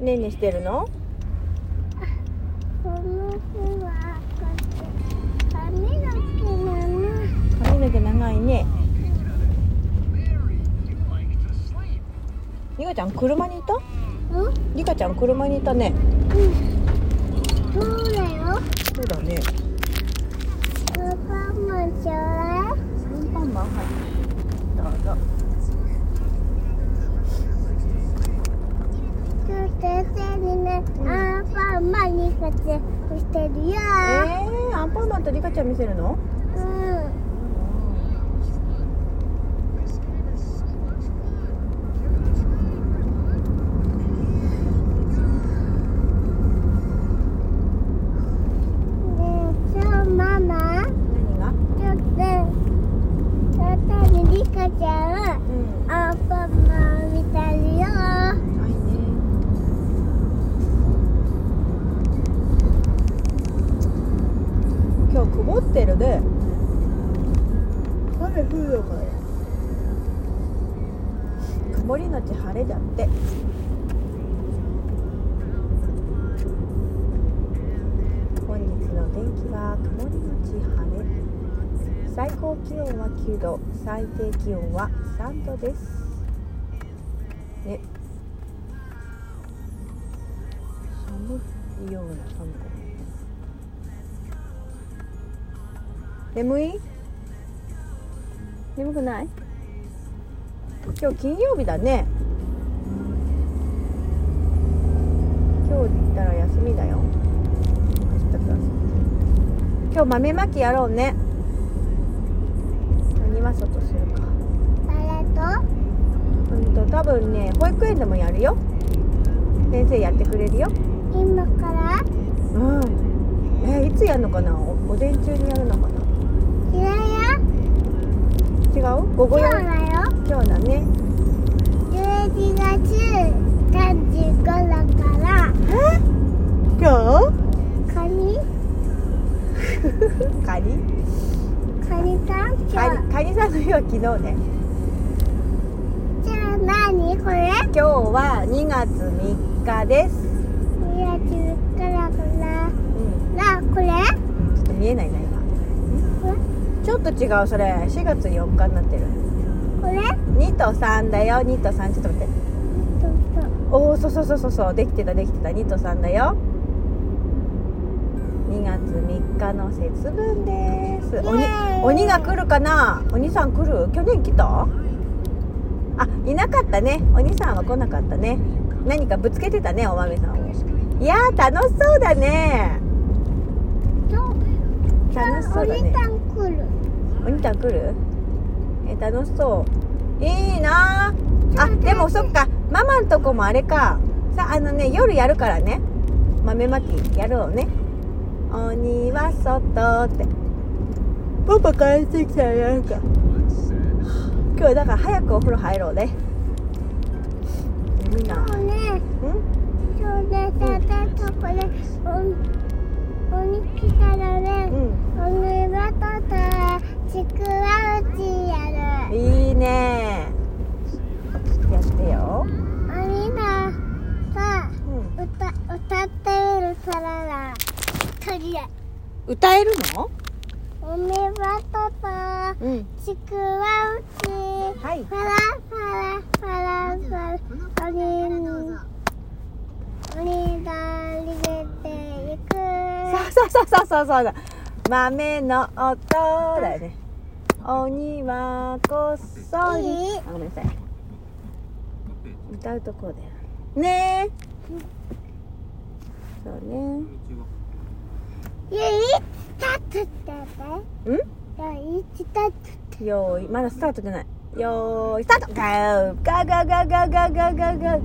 ねんねしてるのこの日はこっち髪の毛なの？髪の毛長いね。リカちゃん車にいた？うん。リカちゃん車にいたね。うん。そうだよ。そうだねアンパンマンちょうだいアンパンマンはいどうぞ今日先生にね、うんアンパンマンに活躍してるよ、えー、アンパンマンとリカちゃん見せるの？今日曇ってるね雨降るのかな曇りのち晴れだって。本日の天気は曇りのち晴れ。最高気温は9度。最低気温は3度です。ね。寒いような寒く眠い？眠くない？今日金曜日だね。今日行ったら休みだよ。今日豆まきやろうね。何は外するか。誰と？うんと多分ね保育園でもやるよ。先生やってくれるよ。今から？うん。えいつやるのかな？お午前中にやるのかな？嫌や違う？午後今日やだよ今日だね11月35だから。今カニ？日 カニ？カニさん？カニカニさんの日は昨日ね。じゃあ何これ？今日は2月3日です。いや10から。かうん。ななこれ？ちょっと見えないな今。こちょっと違うそれ。4月4日になってる。れこれ？2と3だよ。2と3ちょっと待って。おおそうそうそうそうそう。できてたできてた。2と3だよ。2月3日の節分です。鬼鬼が来るかな？鬼さん来る？去年来た？あいなかったね。鬼さんは来なかったね。何かぶつけてたねお豆さんを。いやー楽しそうだね。楽しそうだね。お兄さん来る鬼さん来る？え楽しそう。いいな。ーあでもそっか。ママんとこもあれか。さあのね夜やるからね。豆まきやろうね。鬼は外って。パパ帰ってきたらなんか。今日だから早くお風呂入ろうね。みんな。そうね。ん？そうねさたとこれお鬼来たらねうん。鬼はとたちくわうちやるいいね。やってよ。鬼がさうん歌歌ってみるからだとりあえ歌えるの？ず鬼はとたうん。ちくわうちはい。パラパラパラパラ鬼鬼が逃げていくそうそうそうそうそうだ豆の音だよね。鬼はこっそり。いい。あごめんなさい。歌うとこだよ。ね。えそうね。ゆいスタートってんねゆいスタートよーいまだスタートじゃない。よーいスタート。ガーガーガーガーガーガーガーガーガー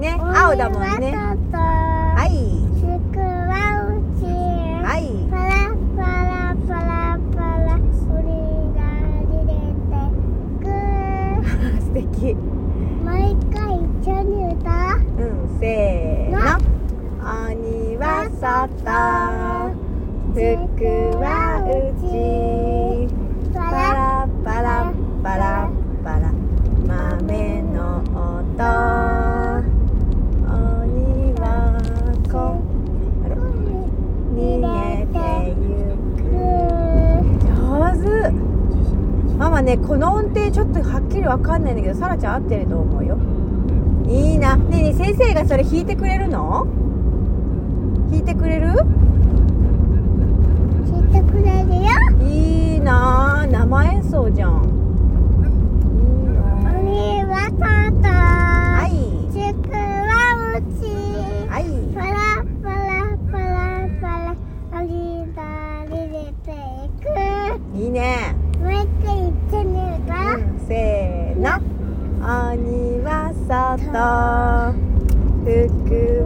ね青だもんね。はいさった福はうち。パラパラパラパラ。豆の音。にはこ。逃げてゆく。上手。ママねこの音程ちょっとはっきり分かんないんだけどさらちゃん合ってると思うよ。いいな。ねえ先生がそれ弾いてくれるの？弾いてくれる？聞いてくれるよ。いいな生演奏じゃん。いいな鬼は外はい。塾はうち。はい。パラパラパラパラ。鬼だり出ていく。いいね。もう一回言ってみるか、うんせーの。鬼は外服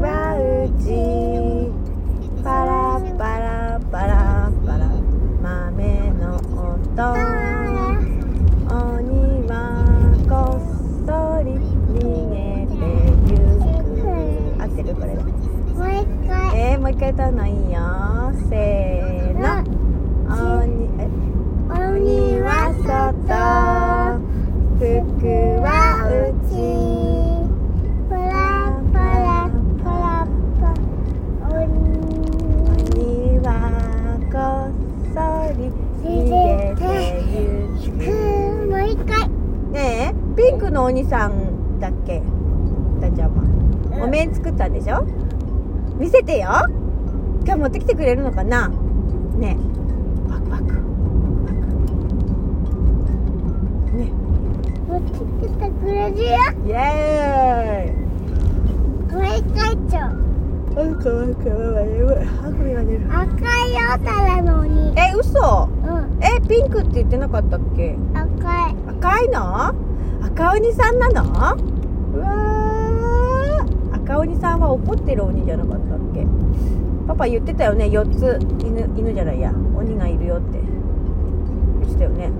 えー、もう一回歌うの。い。いよせーの鬼え鬼は外服は内パラパラパラパ鬼はこっそり逃げてゆく。もう一回ねえピンクの鬼さんだっけ？たちゃん。はお面作ったんでしょ？見せてよ今日持ってきてくれるのかな？ね。えワクワク。ワクね。持ってきてくれるよ。イエーイ。もう一回ちょあかわいかわいい。わあくびが出る。赤いよただの鬼。え嘘？うん。えピンクって言ってなかったっけ？赤い。赤いの？赤鬼さんなの？うわー。赤鬼さんは怒ってる鬼じゃなかった。っけパパ言ってたよね。4つ。犬犬じゃないや。鬼がいるよって。言ってたよね。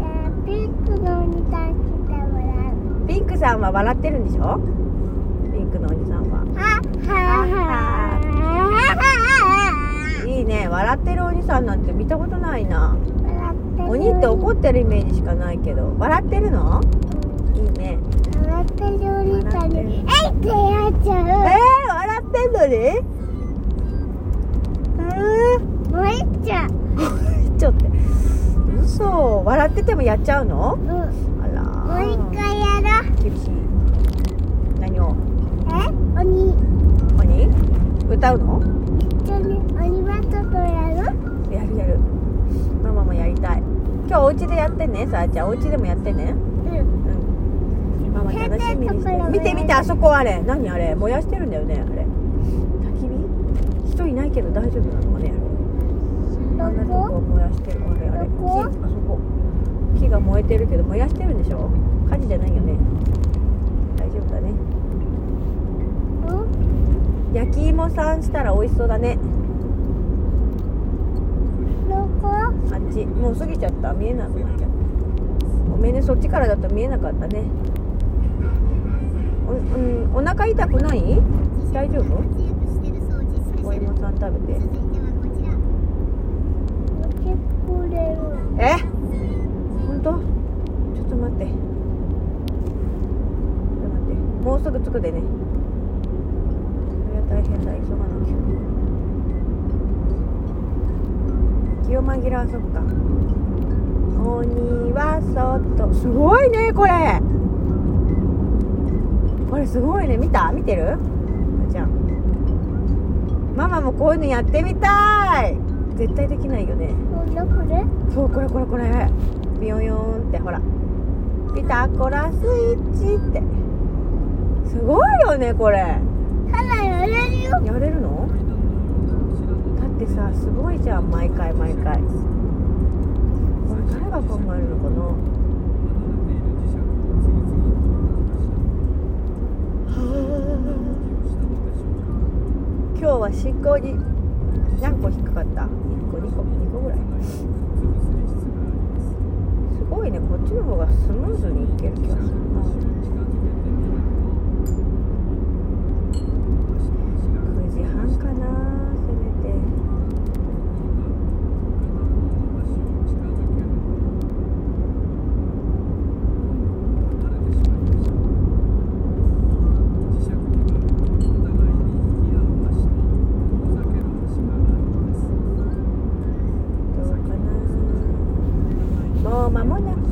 えーピンクの鬼さん来てもらう。ピンクさんは笑ってるんでしょ？ピンクの鬼さんは。いいね。笑ってる鬼さんなんて見たことないな。笑ってる。鬼って怒ってるイメージしかないけど。笑ってるの？いいね。笑ってる鬼さんに。えいってやっちえゃー、笑ってんのにえうもういっちゃう。ー、ちょっと嘘。笑っててもやっちゃうの？うん。あらもう一回やろう。厳しい何を？え？鬼。鬼？歌うの？一緒に鬼バトルやる？やるやる。ママもやりたい。今日お家でやってねさあちゃん。お家でもやってね。うん。うん。ママ楽しみにしてる。見て見てあそこあれ。何あれ？燃やしてるんだよねあれ人いないけど大丈夫なのかね。あんなとこ燃やしてるあれあれ。木あそこ。木が燃えてるけど燃やしてるんでしょ？火事じゃないよね。大丈夫だね。うん？焼き芋さんしたら美味しそうだね。どこ？あっち。もう過ぎちゃった。見えなくなっちゃった。ごめんね。そっちからだと見えなかったね。お,、うん、お腹痛くない？大丈夫？お芋さん食べて。え？本当？ちょっと待って。ちょっと待って。もうすぐ着くでね。それは大変だ。急がなきゃ。気を紛らわそっか。鬼は外。すごいねこれ。これすごいね。見た？見てる？ママもこういうのやってみたい。絶対できないよね。そうこれこれこれ。ビヨヨーンってほら。ピタゴラスイッチって。すごいよねこれ。ただやれるよ。やれるの？だってさすごいじゃん。毎回毎回。これ誰が考えるのかな？今日は進行に何個引っかかった？1個2個？2個ぐらい。すごいね。こっちの方がスムーズにいける気がする。な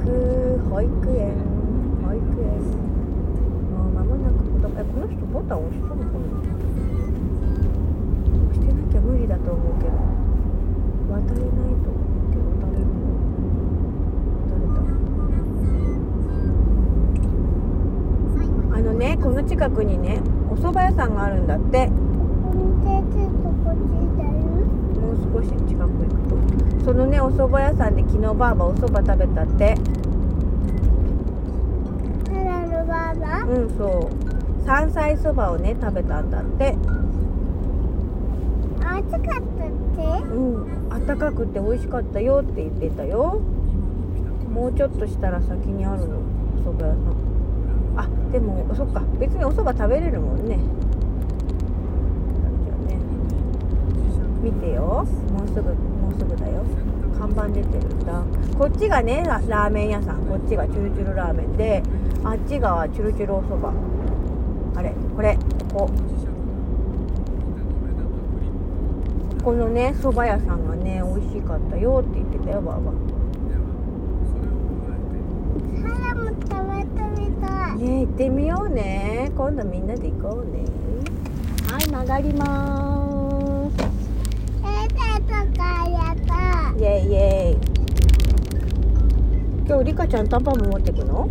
く保育園。保育園。もう間もなく子供えこの人ボタン押したのかな？押してなきゃ無理だと思うけど。渡れないと思うけど渡れる渡れた。あのねこの近くにねお蕎麦屋さんがあるんだって。ここに手ついこもう少し近く行くと。そのねお蕎麦屋さんで昨日ばあばお蕎麦食べたって。うんそう。山菜そばをね食べたんだって。暑かったって？うんあったかくて美味しかったよって言ってたよ。もうちょっとしたら先にあるのお蕎麦屋さん。あでもそっか別にお蕎麦食べれるもんねじゃあね見てよ。もうすぐもうすぐだよ。看板出てるんだ。こっちがねララーメン屋さん。こっちがチュルチュルラーメンであっちがチュルチュルお蕎麦。あれこれここ。このね蕎麦屋さんがね美味しかったよって言ってたよばあば。腹も食べてみたい。ね行ってみようね。今度みんなで行こうね。はい曲がりまえー、とかやったーすイエイイエイ。今日リカちゃんタンパンも持ってくの？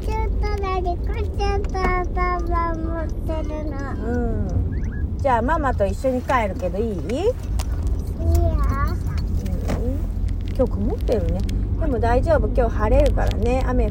ちょっとだけこちゃんと頭持ってるの。うん。じゃあママと一緒に帰るけどいい、うん、いいよ。今日曇ってるね。でも大丈夫。今日晴れるからね。雨降